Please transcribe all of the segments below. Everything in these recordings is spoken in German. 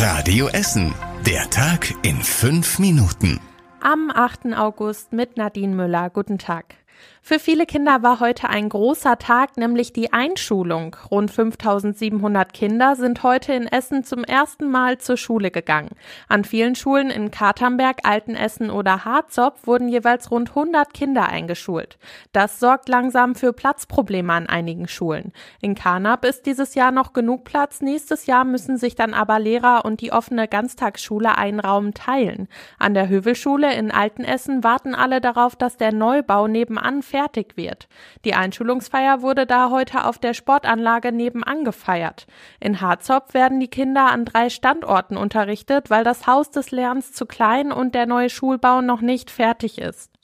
Radio Essen. Der Tag in fünf Minuten. Am 8. August mit Nadine Müller. Guten Tag. Für viele Kinder war heute ein großer Tag, nämlich die Einschulung. Rund 5700 Kinder sind heute in Essen zum ersten Mal zur Schule gegangen. An vielen Schulen in Katernberg, Altenessen oder Harzopf wurden jeweils rund 100 Kinder eingeschult. Das sorgt langsam für Platzprobleme an einigen Schulen. In Karnap ist dieses Jahr noch genug Platz. Nächstes Jahr müssen sich dann aber Lehrer und die offene Ganztagsschule einen Raum teilen. An der Hövelschule in Altenessen warten alle darauf, dass der Neubau nebenan fertig wird. Die Einschulungsfeier wurde da heute auf der Sportanlage nebenan gefeiert. In Harzopf werden die Kinder an drei Standorten unterrichtet, weil das Haus des Lernens zu klein und der neue Schulbau noch nicht fertig ist.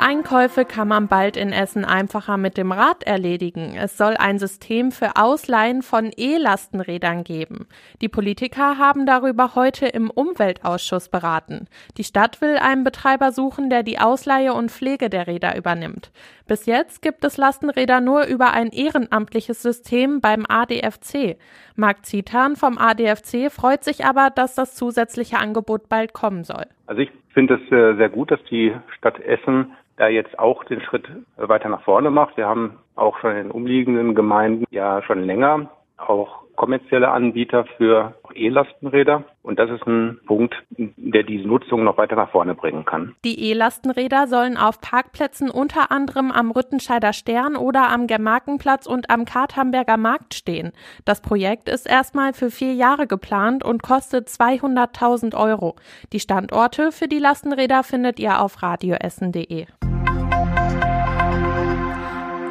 Einkäufe kann man bald in Essen einfacher mit dem Rad erledigen. Es soll ein System für Ausleihen von E-Lastenrädern geben. Die Politiker haben darüber heute im Umweltausschuss beraten. Die Stadt will einen Betreiber suchen, der die Ausleihe und Pflege der Räder übernimmt. Bis jetzt gibt es Lastenräder nur über ein ehrenamtliches System beim ADFC. Marc Zitan vom ADFC freut sich aber, dass das zusätzliche Angebot bald kommen soll. Also ich finde es äh, sehr gut, dass die Stadt Essen da jetzt auch den Schritt weiter nach vorne macht. Wir haben auch schon in umliegenden Gemeinden ja schon länger auch kommerzielle Anbieter für E-Lastenräder. Und das ist ein Punkt, der diese Nutzung noch weiter nach vorne bringen kann. Die E-Lastenräder sollen auf Parkplätzen unter anderem am Rüttenscheider Stern oder am Germarkenplatz und am Karthamberger Markt stehen. Das Projekt ist erstmal für vier Jahre geplant und kostet 200.000 Euro. Die Standorte für die Lastenräder findet ihr auf radioessen.de.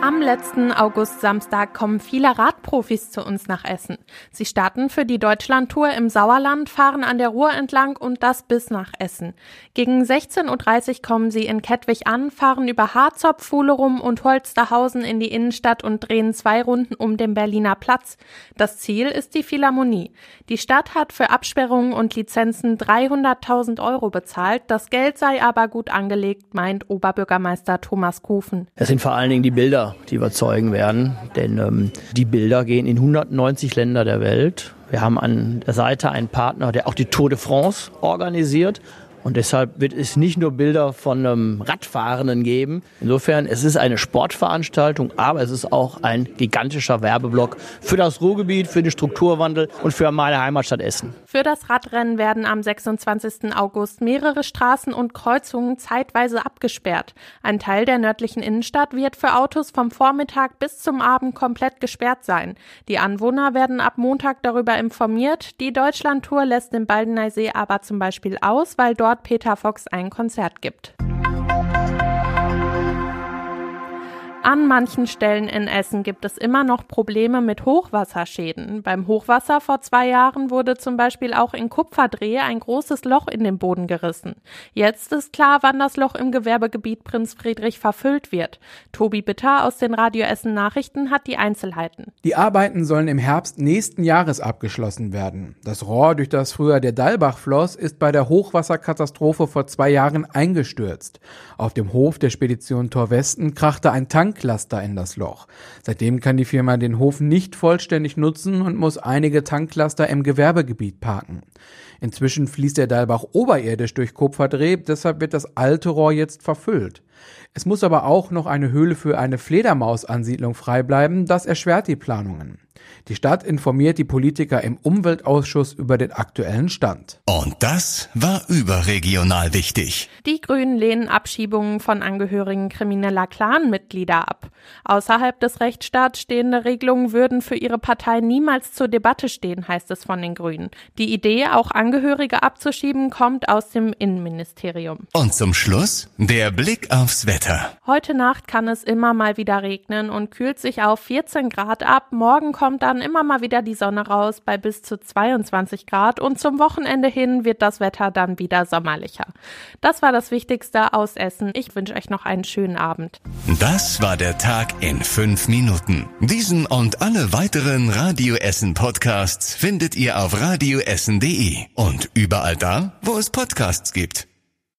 Am letzten August-Samstag kommen viele Radprofis zu uns nach Essen. Sie starten für die Deutschlandtour im Sauerland, fahren an der Ruhr entlang und das bis nach Essen. Gegen 16.30 Uhr kommen sie in Kettwig an, fahren über Harzopf, Fuhlerum und Holsterhausen in die Innenstadt und drehen zwei Runden um den Berliner Platz. Das Ziel ist die Philharmonie. Die Stadt hat für Absperrungen und Lizenzen 300.000 Euro bezahlt. Das Geld sei aber gut angelegt, meint Oberbürgermeister Thomas Kufen. Es sind vor allen Dingen die Bilder die überzeugen werden. Denn ähm, die Bilder gehen in 190 Länder der Welt. Wir haben an der Seite einen Partner, der auch die Tour de France organisiert. Und deshalb wird es nicht nur Bilder von einem Radfahrenden geben. Insofern, es ist eine Sportveranstaltung, aber es ist auch ein gigantischer Werbeblock für das Ruhrgebiet, für den Strukturwandel und für meine Heimatstadt Essen. Für das Radrennen werden am 26. August mehrere Straßen und Kreuzungen zeitweise abgesperrt. Ein Teil der nördlichen Innenstadt wird für Autos vom Vormittag bis zum Abend komplett gesperrt sein. Die Anwohner werden ab Montag darüber informiert. Die Deutschlandtour lässt den Baldeneysee aber zum Beispiel aus, weil dort Peter Fox ein Konzert gibt. An manchen Stellen in Essen gibt es immer noch Probleme mit Hochwasserschäden. Beim Hochwasser vor zwei Jahren wurde zum Beispiel auch in Kupferdreh ein großes Loch in den Boden gerissen. Jetzt ist klar, wann das Loch im Gewerbegebiet Prinz Friedrich verfüllt wird. Tobi Bitter aus den Radio Essen Nachrichten hat die Einzelheiten. Die Arbeiten sollen im Herbst nächsten Jahres abgeschlossen werden. Das Rohr, durch das früher der Dalbach floss, ist bei der Hochwasserkatastrophe vor zwei Jahren eingestürzt. Auf dem Hof der Spedition Tor Westen krachte ein Tank Tanklaster in das Loch. Seitdem kann die Firma den Hof nicht vollständig nutzen und muss einige Tanklaster im Gewerbegebiet parken. Inzwischen fließt der Dalbach oberirdisch durch Kupferdreh, deshalb wird das alte Rohr jetzt verfüllt. Es muss aber auch noch eine Höhle für eine Fledermausansiedlung frei bleiben, das erschwert die Planungen. Die Stadt informiert die Politiker im Umweltausschuss über den aktuellen Stand. Und das war überregional wichtig. Die Grünen lehnen Abschiebungen von Angehörigen krimineller Clanmitglieder ab. Außerhalb des Rechtsstaats stehende Regelungen würden für ihre Partei niemals zur Debatte stehen, heißt es von den Grünen. Die Idee, auch Angehörige abzuschieben, kommt aus dem Innenministerium. Und zum Schluss der Blick aufs Wetter. Heute Nacht kann es immer mal wieder regnen und kühlt sich auf 14 Grad ab. Morgen kommt dann immer mal wieder die Sonne raus bei bis zu 22 Grad und zum Wochenende hin wird das Wetter dann wieder sommerlicher. Das war das Wichtigste aus Essen. Ich wünsche euch noch einen schönen Abend. Das war der Tag in fünf Minuten. Diesen und alle weiteren Radio Essen Podcasts findet ihr auf radioessen.de und überall da, wo es Podcasts gibt.